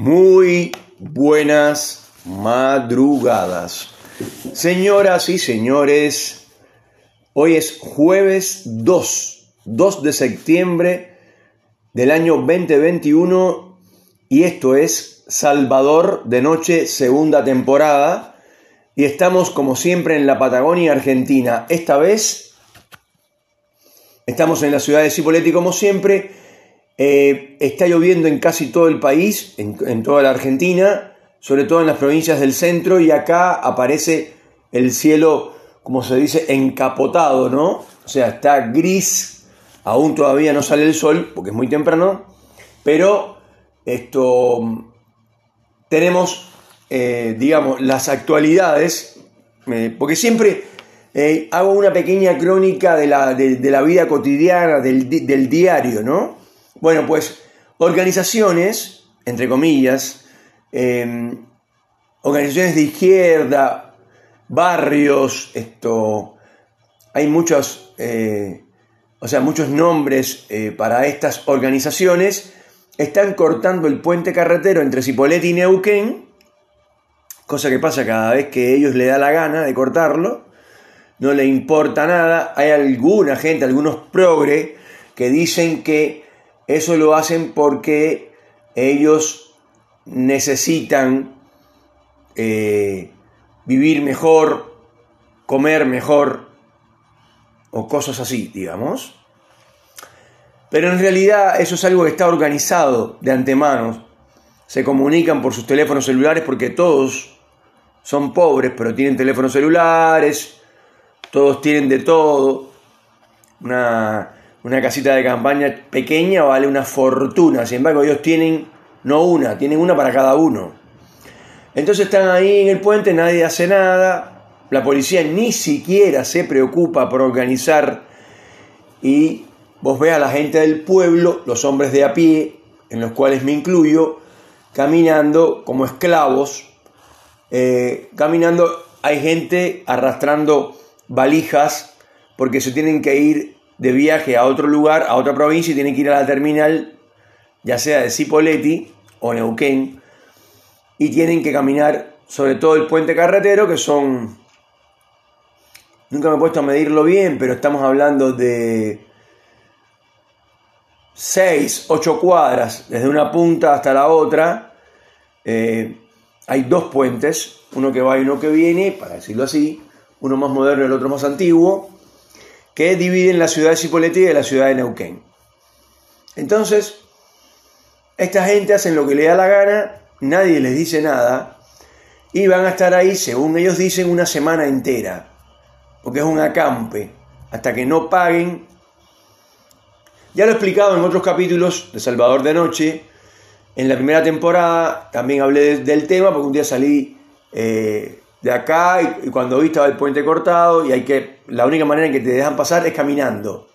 Muy buenas madrugadas. Señoras y señores, hoy es jueves 2, 2 de septiembre del año 2021 y esto es Salvador de Noche, segunda temporada. Y estamos como siempre en la Patagonia Argentina. Esta vez estamos en la ciudad de Cipolletti como siempre eh, está lloviendo en casi todo el país, en, toda la Argentina, sobre todo en las provincias del centro, y acá aparece el cielo, como se dice, encapotado, ¿no? O sea, está gris, aún todavía no sale el sol, porque es muy temprano, pero esto tenemos, eh, digamos, las actualidades, eh, porque siempre hago una pequeña crónica de la, vida cotidiana, del, del diario, ¿no? Bueno, pues organizaciones, entre comillas, em, organizaciones de izquierda, barrios, esto, hay muchos, eh, o sea, muchos nombres eh, para estas organizaciones, están cortando el puente carretero entre Cipolletti y Neuquén, cosa que pasa cada vez que ellos le da la gana de cortarlo, no le importa nada, hay alguna gente, algunos progre, que dicen que eso lo hacen porque ellos necesitan eh, vivir mejor, comer mejor o cosas así, digamos. Pero en realidad eso es algo que está organizado de antemano. Se comunican por sus teléfonos celulares porque todos son pobres, pero tienen teléfonos celulares, todos tienen de todo. Una, una casita de campaña pequeña vale una fortuna. Sin embargo, ellos tienen no una, tienen una para cada uno. Entonces están ahí en el puente, nadie hace nada. La policía ni siquiera se preocupa por organizar. Y vos ves a la gente del pueblo, los hombres de a pie, en los cuales me incluyo, caminando como esclavos. Eh, caminando, hay gente arrastrando valijas porque se tienen que ir de viaje a otro lugar, a otra provincia y tienen que ir a la terminal, ya sea de Cipolletti o Neuquén, y tienen que caminar sobre todo el puente carretero, que son, nunca me he puesto a medirlo bien, pero estamos hablando de 6, 8 cuadras, desde una punta hasta la otra. Eh, hay dos puentes, uno que va y uno que viene, para decirlo así, uno más moderno y el otro más antiguo que dividen la ciudad de Cipolletti de la ciudad de Neuquén. Entonces, esta gente hacen lo que le da la gana, nadie les dice nada, y van a estar ahí, según ellos dicen, una semana entera, porque es un acampe, hasta que no paguen. Ya lo he explicado en otros capítulos de Salvador de Noche, en la primera temporada también hablé del tema, porque un día salí eh, de acá y, cuando vi estaba el puente cortado y hay que, la única manera en que te dejan pasar es caminando.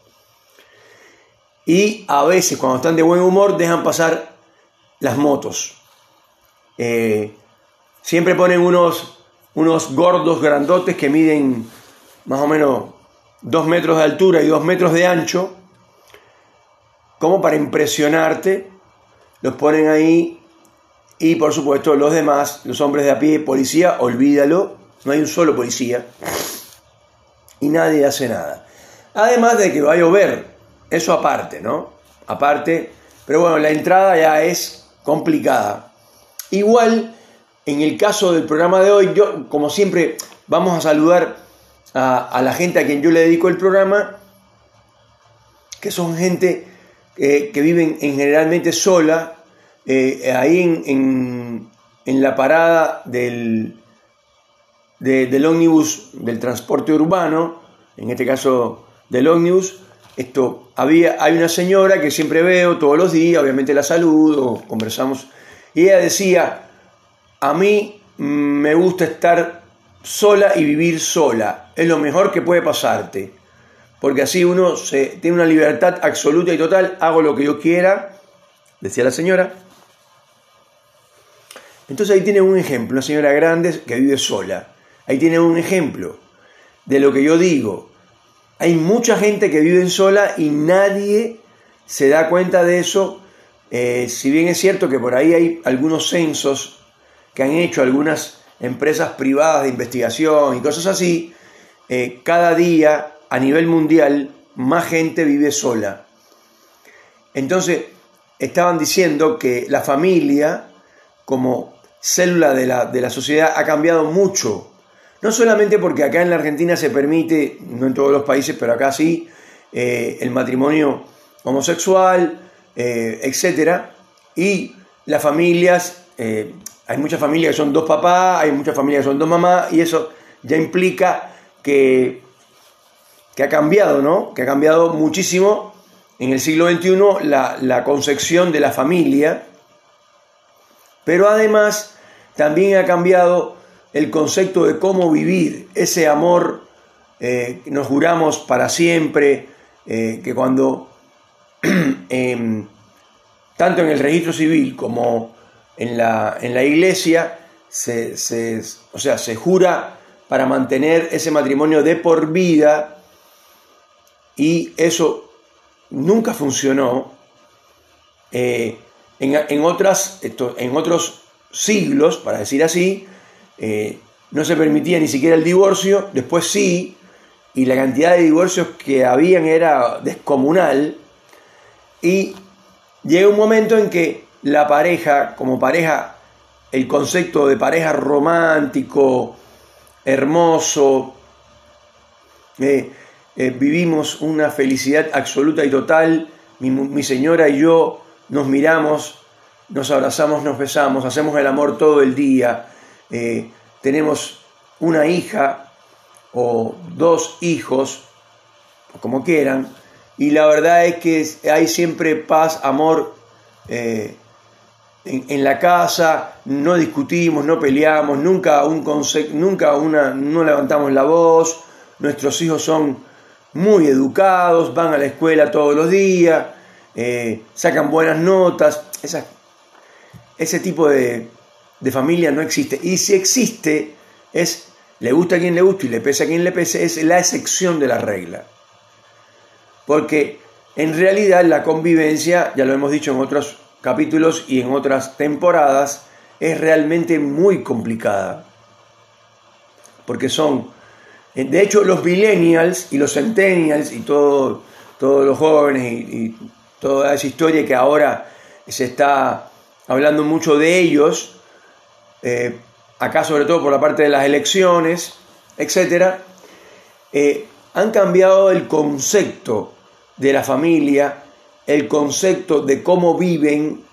Y a veces cuando están de buen humor dejan pasar las motos. Eh, siempre ponen unos, unos gordos grandotes que miden más o menos dos metros de altura y dos metros de ancho, como para impresionarte. Los ponen ahí y por supuesto los demás, los hombres de a pie, policía, olvídalo, no hay un solo policía y nadie hace nada. Además de que va a llover, eso aparte, ¿no? Aparte, pero bueno, la entrada ya es complicada. Igual, en el caso del programa de hoy, yo, como siempre, vamos a saludar a, la gente a quien yo le dedico el programa, que son gente eh, que viven en generalmente sola, eh, ahí en, la parada del, del ómnibus del transporte urbano, en este caso del ómnibus, esto, había, hay una señora que siempre veo todos los días, obviamente la saludo, conversamos, y ella decía, a mí me gusta estar sola y vivir sola, es lo mejor que puede pasarte, porque así uno se, tiene una libertad absoluta y total, hago lo que yo quiera, decía la señora, entonces ahí tiene un ejemplo, una señora grande que vive sola. Ahí tiene un ejemplo de lo que yo digo. Hay mucha gente que vive sola y nadie se da cuenta de eso eh, si bien es cierto que por ahí hay algunos censos que han hecho algunas empresas privadas de investigación y cosas así, eh, cada día a nivel mundial más gente vive sola. Entonces, estaban diciendo que la familia, como célula de la, de la sociedad, ha cambiado mucho. No solamente porque acá en la Argentina se permite, no en todos los países, pero acá sí, eh, el matrimonio homosexual, eh, etc. Y las familias, eh, hay muchas familias que son dos papás, hay muchas familias que son dos mamás, y eso ya implica que, que ha cambiado, ¿no? Que ha cambiado muchísimo en el siglo XXI la, la concepción de la familia, pero además también ha cambiado el concepto de cómo vivir ese amor eh, que nos juramos para siempre, eh, que cuando em, tanto en el registro civil como en la, en la iglesia se, o sea, se jura para mantener ese matrimonio de por vida y eso nunca funcionó. Eh, en, otras, en otros siglos, para decir así, eh, no se permitía ni siquiera el divorcio, después sí, y la cantidad de divorcios que habían era descomunal, y llega un momento en que la pareja, como pareja, el concepto de pareja romántico, hermoso, eh, eh, vivimos una felicidad absoluta y total, mi, señora y yo nos miramos, nos abrazamos, nos besamos, hacemos el amor todo el día, eh, tenemos una hija o dos hijos, como quieran, y la verdad es que hay siempre paz, amor en, en, la casa, no discutimos, no peleamos, nunca, un nunca una, no levantamos la voz, nuestros hijos son muy educados, van a la escuela todos los días, eh, sacan buenas notas. Ese tipo de, familia no existe. Y si existe, es le gusta a quien le gusta y le pese a quien le pese, es la excepción de la regla. Porque en realidad la convivencia, ya lo hemos dicho en otros capítulos y en otras temporadas, es realmente muy complicada. Porque son de hecho, los millennials y los centennials y todo, todos los jóvenes y, toda esa historia que ahora se está hablando mucho de ellos, eh, acá sobre todo por la parte de las elecciones, etc., eh, han cambiado el concepto de la familia, el concepto de cómo viven,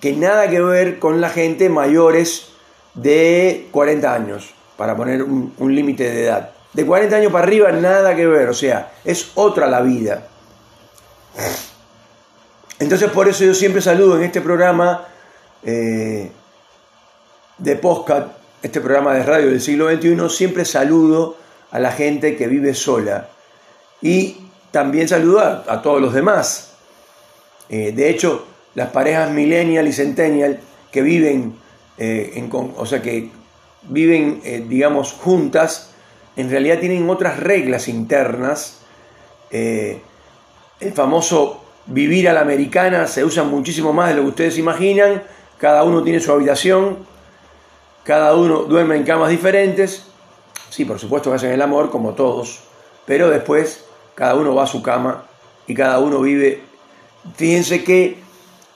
que nada que ver con la gente mayores de 40 años, para poner un límite de edad. De 40 años para arriba, nada que ver, o sea, es otra la vida. Entonces por eso yo siempre saludo en este programa eh, de podcast, este programa de radio del siglo XXI, siempre saludo a la gente que vive sola y también saludo a, todos los demás. Eh, de hecho, las parejas millennial y centennial que viven, eh, en, o sea, que viven, digamos, juntas, en realidad tienen otras reglas internas. El famoso vivir a la americana se usa muchísimo más de lo que ustedes imaginan. Cada uno tiene su habitación, cada uno duerme en camas diferentes. Sí, por supuesto que hacen el amor como todos, pero después cada uno va a su cama y cada uno vive. Fíjense que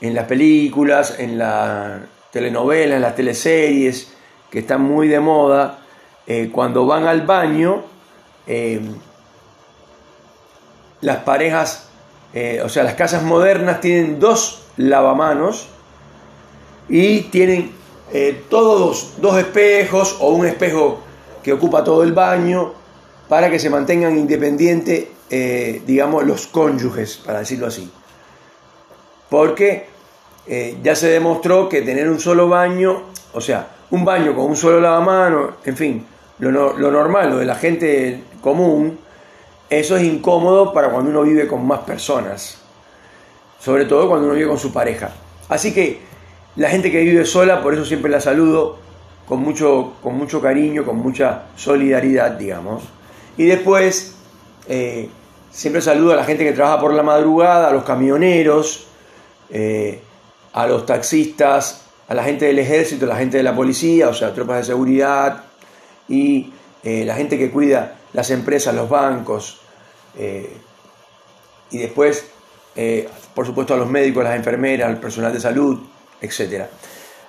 en las películas, en la telenovela, en las teleseries, que están muy de moda, eh, cuando van al baño, eh, las parejas, eh, o sea, las casas modernas tienen dos lavamanos y tienen todos dos espejos o un espejo que ocupa todo el baño para que se mantengan independientes, digamos, los cónyuges, para decirlo así. Porque ya se demostró que tener un solo baño, o sea, un baño con un solo lavamano, en fin, lo, normal, lo de la gente común, eso es incómodo para cuando uno vive con más personas, sobre todo cuando uno vive con su pareja. Así que la gente que vive sola, por eso siempre la saludo con mucho, con mucho cariño, con mucha solidaridad, digamos. Y después, eh, siempre saludo a la gente que trabaja por la madrugada, a los camioneros, eh, a los taxistas, a la gente del ejército, a la gente de la policía, o sea, tropas de seguridad y eh, la gente que cuida las empresas, los bancos, y después, por supuesto, a los médicos, a las enfermeras, al personal de salud, etc.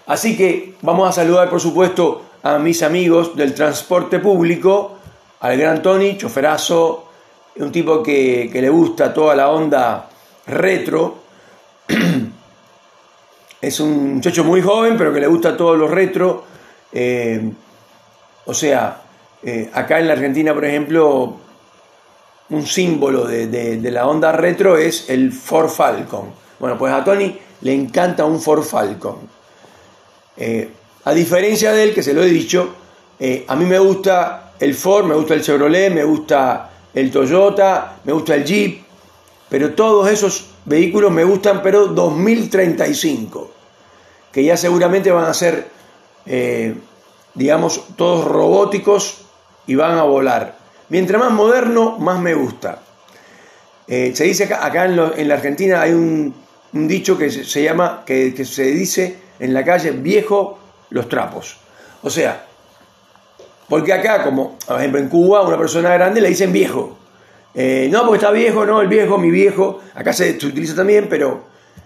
Así que vamos a saludar, por supuesto, a mis amigos del transporte público, al gran Tony, choferazo, un tipo que, le gusta toda la onda retro. es un muchacho muy joven, pero que le gusta todo lo retro. o sea, eh, acá en la Argentina, por ejemplo, un símbolo de, la onda retro es el Ford Falcon. Bueno, pues a Tony le encanta un Ford Falcon. Eh, a diferencia de él, que se lo he dicho, eh, a mí me gusta el Ford, me gusta el Chevrolet, me gusta el Toyota, me gusta el Jeep, pero todos esos vehículos me gustan, pero 2035, que ya seguramente van a ser, digamos, todos robóticos y van a volar. Mientras más moderno, más me gusta. Eh, se dice acá, en, la Argentina hay un, dicho que se, llama, que, se dice en la calle, viejo los trapos. O sea, porque acá, como por ejemplo en Cuba, una persona grande le dicen viejo. Eh, no, porque está viejo, no, el viejo, mi viejo. Acá se, utiliza también, pero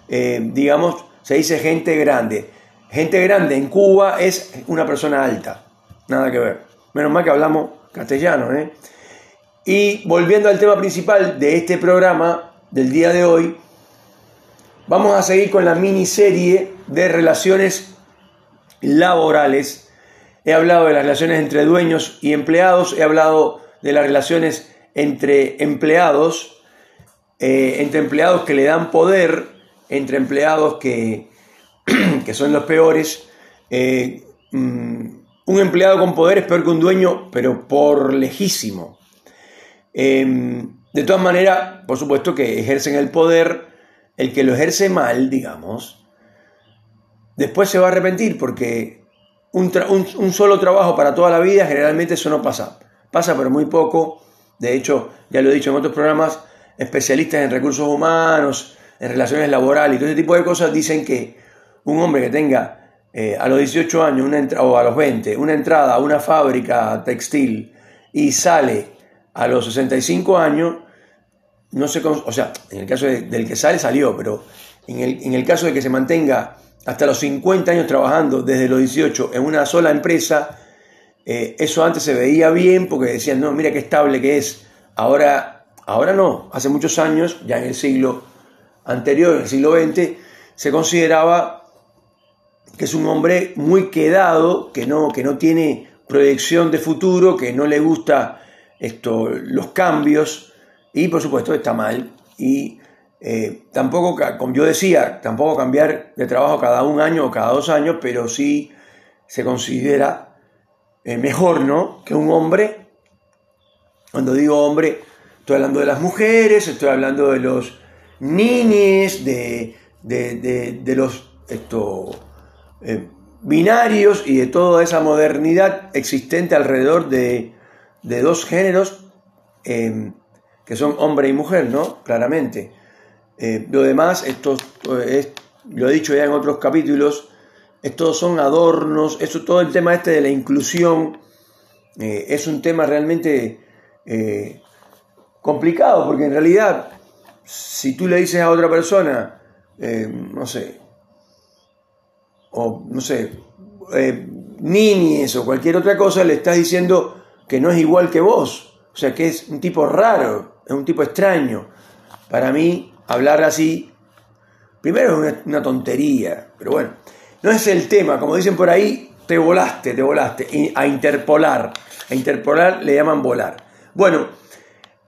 eh, digamos, se dice gente grande. Gente grande en Cuba es una persona alta. Nada que ver. Menos mal que hablamos castellano. ¿eh? Y volviendo al tema principal de este programa del día de hoy, vamos a seguir con la miniserie de relaciones laborales. He hablado de las relaciones entre dueños y empleados, he hablado de las relaciones entre empleados, eh, entre empleados que le dan poder, entre empleados que, que son los peores. Eh, mm, un empleado con poder es peor que un dueño, pero por lejísimo. Em, de todas maneras, por supuesto que ejercen el poder, el que lo ejerce mal, digamos, después se va a arrepentir porque un, solo trabajo para toda la vida, generalmente eso no pasa. Pasa, pero muy poco. De hecho, ya lo he dicho en otros programas, especialistas en recursos humanos, en relaciones laborales y todo ese tipo de cosas dicen que un hombre que tenga eh, a los 18 años una o a los 20 una entrada a una fábrica textil y sale a los 65 años, no se, o sea, en el caso del que sale, salió, pero en el, en el caso de que se mantenga hasta los 50 años trabajando desde los 18 en una sola empresa, eh, eso antes se veía bien porque decían, no, mira qué estable que es. Ahora, ahora no, hace muchos años, ya en el siglo anterior, en el siglo XX, se consideraba que es un hombre muy quedado, que no, que no tiene proyección de futuro, que no le gusta esto, los cambios y por supuesto está mal. Y eh, tampoco, como yo decía, tampoco cambiar de trabajo cada un año o cada dos años, pero sí se considera eh, mejor, ¿no? Que un hombre, cuando digo hombre, estoy hablando de las mujeres, estoy hablando de los niños, de, de, de los... Esto, eh, binarios y de toda esa modernidad existente alrededor de, dos géneros em, que son hombre y mujer, ¿no? Claramente. Eh, lo demás, esto es, lo he dicho ya en otros capítulos, estos son adornos, eso, todo el tema este de la inclusión eh, es un tema realmente complicado, porque en realidad, si tú le dices a otra persona, no sé, o no sé, eh, niñes o cualquier otra cosa, le estás diciendo que no es igual que vos. O sea, que es un tipo raro, es un tipo extraño. Para mí, hablar así, primero es una, tontería, pero bueno, no es el tema, como dicen por ahí, te volaste, te volaste, a interpolar. A interpolar le llaman volar. Bueno,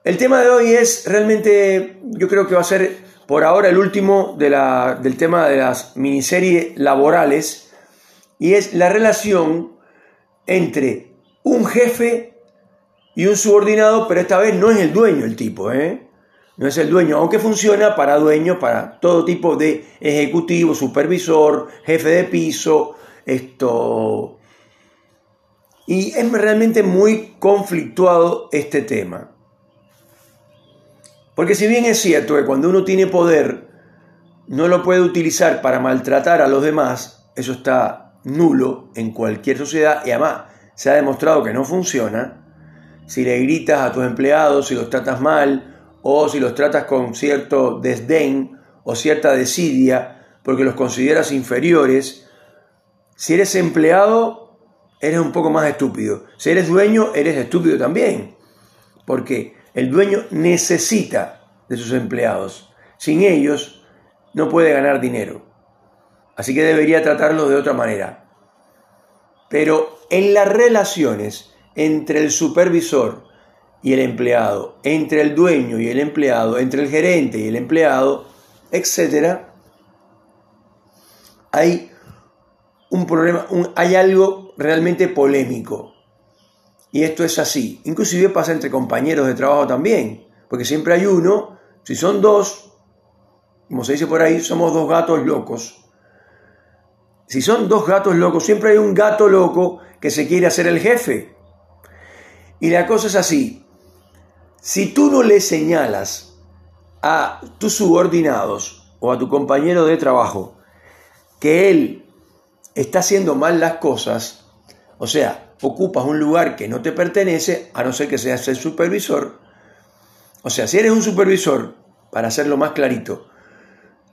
el tema de hoy es realmente, yo creo que va a ser por ahora el último de la, del tema de las miniseries laborales, y es la relación entre un jefe y un subordinado, pero esta vez no es el dueño el tipo, ¿eh? no es el dueño, aunque funciona para dueños, para todo tipo de ejecutivo, supervisor, jefe de piso, esto... Y es realmente muy conflictuado este tema. Porque si bien es cierto que cuando uno tiene poder, no lo puede utilizar para maltratar a los demás, eso está nulo en cualquier sociedad y además se ha demostrado que no funciona. Si le gritas a tus empleados, si los tratas mal o si los tratas con cierto desdén o cierta desidia porque los consideras inferiores, si eres empleado, eres un poco más estúpido. Si eres dueño, eres estúpido también. Porque el dueño necesita de sus empleados. Sin ellos, no puede ganar dinero. Así que debería tratarlo de otra manera. Pero en las relaciones entre el supervisor y el empleado, entre el dueño y el empleado, entre el gerente y el empleado, etc., hay un problema, hay algo realmente polémico. Y esto es así. Inclusive pasa entre compañeros de trabajo también, porque siempre hay uno, si son dos, como se dice por ahí, somos dos gatos locos. Si son dos gatos locos, siempre hay un gato loco que se quiere hacer el jefe. Y la cosa es así. Si tú no le señalas a tus subordinados o a tu compañero de trabajo que él está haciendo mal las cosas, o sea, ocupas un lugar que no te pertenece, a no ser que seas el supervisor. O sea, si eres un supervisor, para hacerlo más clarito,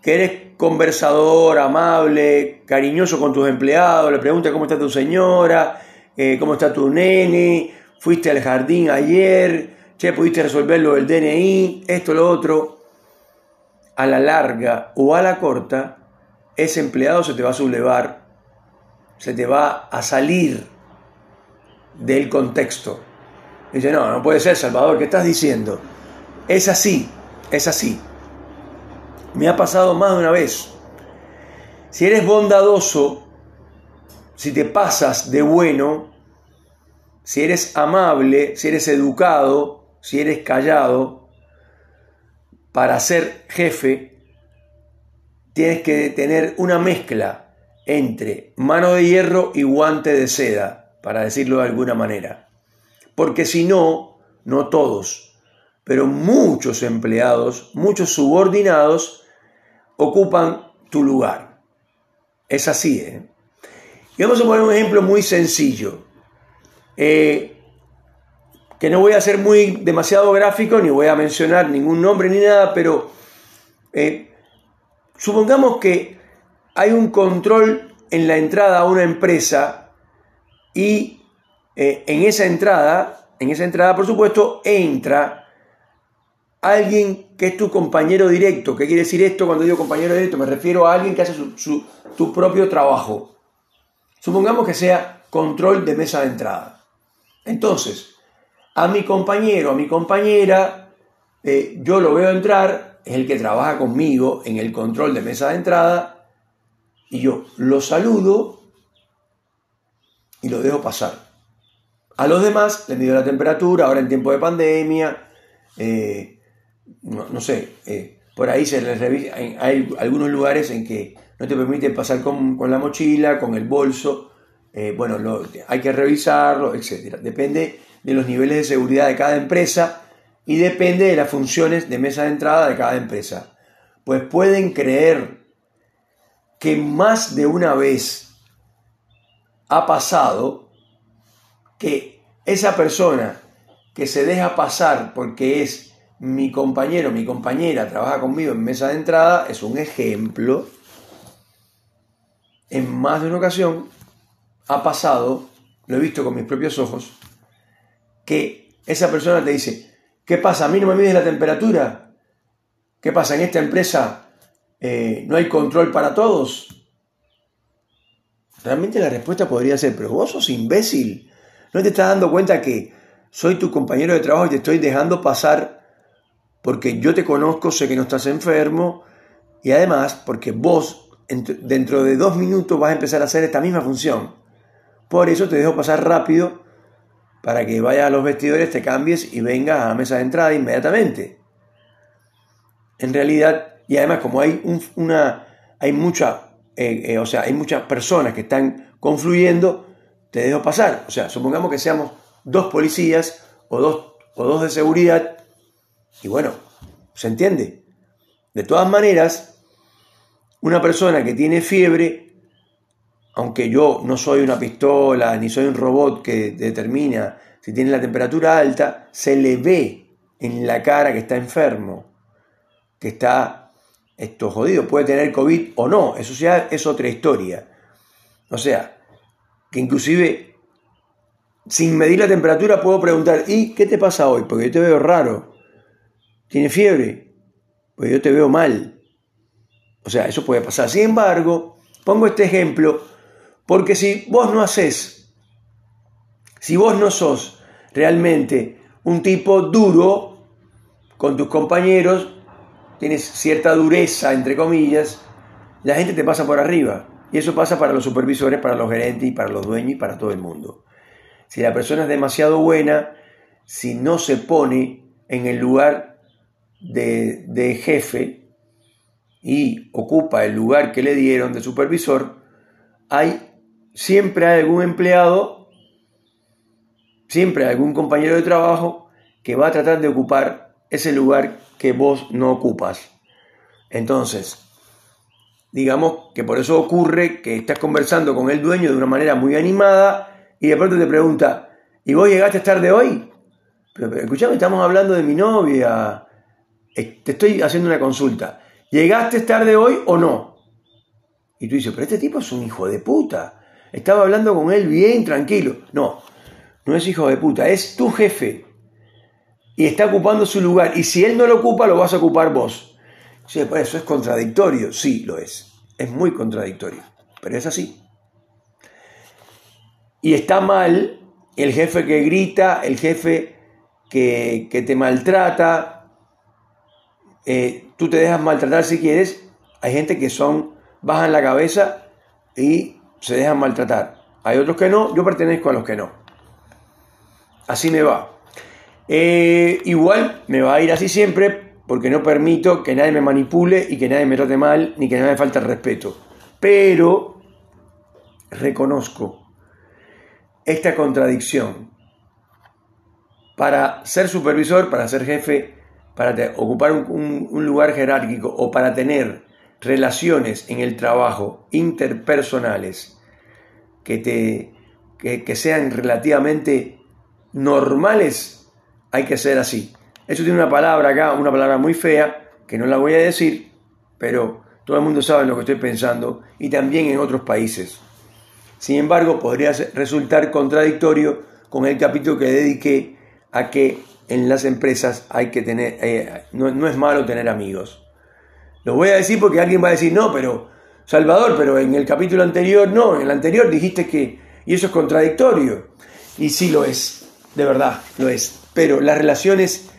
que eres conversador, amable, cariñoso con tus empleados, le preguntas cómo está tu señora, eh, cómo está tu nene, fuiste al jardín ayer, che, pudiste resolver lo del DNI, esto, lo otro. A la larga o a la corta, ese empleado se te va a sublevar, se te va a salir del contexto. Dice, no, no puede ser, Salvador, ¿qué estás diciendo? Es así, es así. Me ha pasado más de una vez. Si eres bondadoso, si te pasas de bueno, si eres amable, si eres educado, si eres callado, para ser jefe, tienes que tener una mezcla entre mano de hierro y guante de seda, para decirlo de alguna manera. Porque si no, no todos, pero muchos empleados, muchos subordinados, ocupan tu lugar. Es así. ¿eh? Y vamos a poner un ejemplo muy sencillo. Eh, que no voy a ser muy demasiado gráfico, ni voy a mencionar ningún nombre ni nada, pero eh, supongamos que hay un control en la entrada a una empresa y en esa entrada, en esa entrada por supuesto, entra alguien que es tu compañero directo. ¿Qué quiere decir esto cuando digo compañero directo? Me refiero a alguien que hace su, tu propio trabajo. Supongamos que sea control de mesa de entrada. Entonces, a mi compañero, a mi compañera, eh, yo lo veo entrar, es el que trabaja conmigo en el control de mesa de entrada, y yo lo saludo y lo dejo pasar. A los demás les mido la temperatura, ahora en tiempo de pandemia, eh, no, sé, eh, por ahí se les revisa, hay, algunos lugares en que no te permiten pasar con, la mochila, con el bolso, eh, bueno, hay que revisarlo, etc. Depende de los niveles de seguridad de cada empresa y depende de las funciones de mesa de entrada de cada empresa. Pues pueden creer que más de una vez ha pasado que esa persona que se deja pasar porque es mi compañero, mi compañera trabaja conmigo en mesa de entrada, es un ejemplo. En más de una ocasión ha pasado, lo he visto con mis propios ojos, que esa persona te dice, ¿qué pasa? ¿A mí no me mides la temperatura? ¿Qué pasa? ¿En esta empresa eh, no hay control para todos? Realmente la respuesta podría ser, pero vos sos imbécil. ¿No te estás dando cuenta que soy tu compañero de trabajo y te estoy dejando pasar porque yo te conozco, sé que no estás enfermo y además porque vos dentro de dos minutos vas a empezar a hacer esta misma función. Por eso te dejo pasar rápido para que vayas a los vestidores, te cambies y vengas a mesa de entrada inmediatamente. En realidad, y además como hay una, hay mucha, eh, eh, o sea, hay muchas personas que están confluyendo, te dejo pasar. O sea, supongamos que seamos dos policías o dos, o dos de seguridad y bueno, ¿se entiende? De todas maneras, una persona que tiene fiebre, aunque yo no soy una pistola ni soy un robot que determina si tiene la temperatura alta, se le ve en la cara que está enfermo, que está esto jodido, puede tener COVID o no, eso ya es otra historia. O sea, que inclusive sin medir la temperatura puedo preguntar, ¿y qué te pasa hoy? Porque yo te veo raro. ¿Tiene fiebre? Pues yo te veo mal. O sea, eso puede pasar. Sin embargo, pongo este ejemplo porque si vos no haces, si vos no sos realmente un tipo duro con tus compañeros, tienes cierta dureza, entre comillas, la gente te pasa por arriba. Y eso pasa para los supervisores, para los gerentes y para los dueños y para todo el mundo. Si la persona es demasiado buena, si no se pone en el lugar de, de jefe y ocupa el lugar que le dieron de supervisor, hay siempre hay algún empleado, siempre hay algún compañero de trabajo que va a tratar de ocupar ese lugar que vos no ocupas. Entonces, digamos que por eso ocurre que estás conversando con el dueño de una manera muy animada y de pronto te pregunta, ¿y vos llegaste tarde hoy? Pero, escuchame, estamos hablando de mi novia, te estoy haciendo una consulta. ¿Llegaste tarde hoy o no? Y tú dices, pero este tipo es un hijo de puta. Estaba hablando con él bien, tranquilo. No, no es hijo de puta, es tu jefe. Y está ocupando su lugar. Y si él no lo ocupa, lo vas a ocupar vos. Sí, por eso es contradictorio, sí lo es. Es muy contradictorio, pero es así. Y está mal el jefe que grita, el jefe que, te maltrata. Eh, tú te dejas maltratar si quieres. Hay gente que son, bajan la cabeza y se dejan maltratar. Hay otros que no, yo pertenezco a los que no. Así me va. Eh, igual me va a ir así siempre porque no permito que nadie me manipule y que nadie me trate mal, ni que nadie me falte el respeto. Pero reconozco esta contradicción. Para ser supervisor, para ser jefe, para ocupar un, lugar jerárquico o para tener relaciones en el trabajo interpersonales que, te, que sean relativamente normales, hay que ser así. Eso tiene una palabra acá, una palabra muy fea, que no la voy a decir, pero todo el mundo sabe lo que estoy pensando, y también en otros países. Sin embargo, podría resultar contradictorio con el capítulo que dediqué a que en las empresas hay que tener, eh, no, no es malo tener amigos. Lo voy a decir porque alguien va a decir, no, pero Salvador, pero en el capítulo anterior, no, en el anterior dijiste que, y eso es contradictorio. Y sí lo es, de verdad, lo es. Pero las relaciones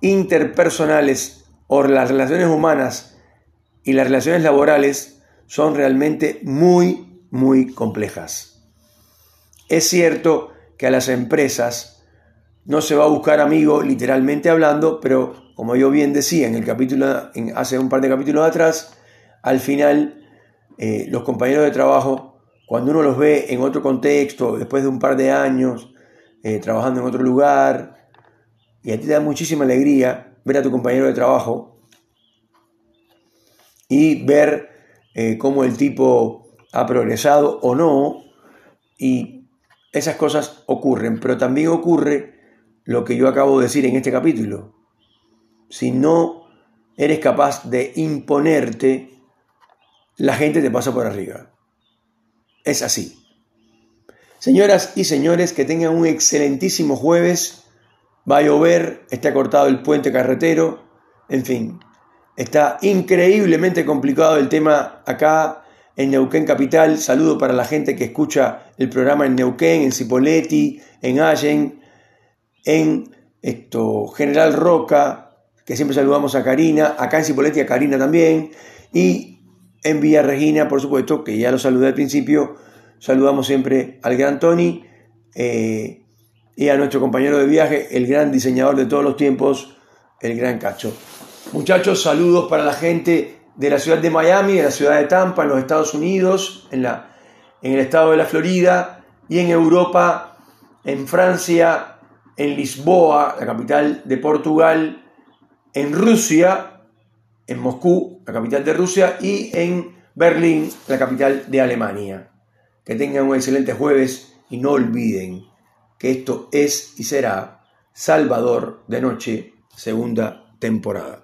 interpersonales o las relaciones humanas y las relaciones laborales son realmente muy, muy complejas. Es cierto que a las empresas no se va a buscar amigo literalmente hablando, pero como yo bien decía en el capítulo, hace un par de capítulos atrás, al final eh, los compañeros de trabajo, cuando uno los ve en otro contexto, después de un par de años, eh, trabajando en otro lugar, y a ti te da muchísima alegría ver a tu compañero de trabajo y ver eh, cómo el tipo ha progresado o no. Y esas cosas ocurren, pero también ocurre lo que yo acabo de decir en este capítulo. Si no eres capaz de imponerte, la gente te pasa por arriba. Es así. Señoras y señores, que tengan un excelentísimo jueves va a llover, está cortado el puente carretero, en fin, está increíblemente complicado el tema acá en Neuquén Capital. Saludo para la gente que escucha el programa en Neuquén, en Cipolletti, en Allen, en esto, General Roca, que siempre saludamos a Karina, acá en Cipolletti a Karina también, y en Villa Regina, por supuesto, que ya lo saludé al principio, saludamos siempre al gran Tony. Eh, y a nuestro compañero de viaje, el gran diseñador de todos los tiempos, el gran Cacho. Muchachos, saludos para la gente de la ciudad de Miami, de la ciudad de Tampa, en los Estados Unidos, en, la, en el estado de la Florida y en Europa, en Francia, en Lisboa, la capital de Portugal, en Rusia, en Moscú, la capital de Rusia, y en Berlín, la capital de Alemania. Que tengan un excelente jueves y no olviden que esto es y será Salvador de Noche, segunda temporada.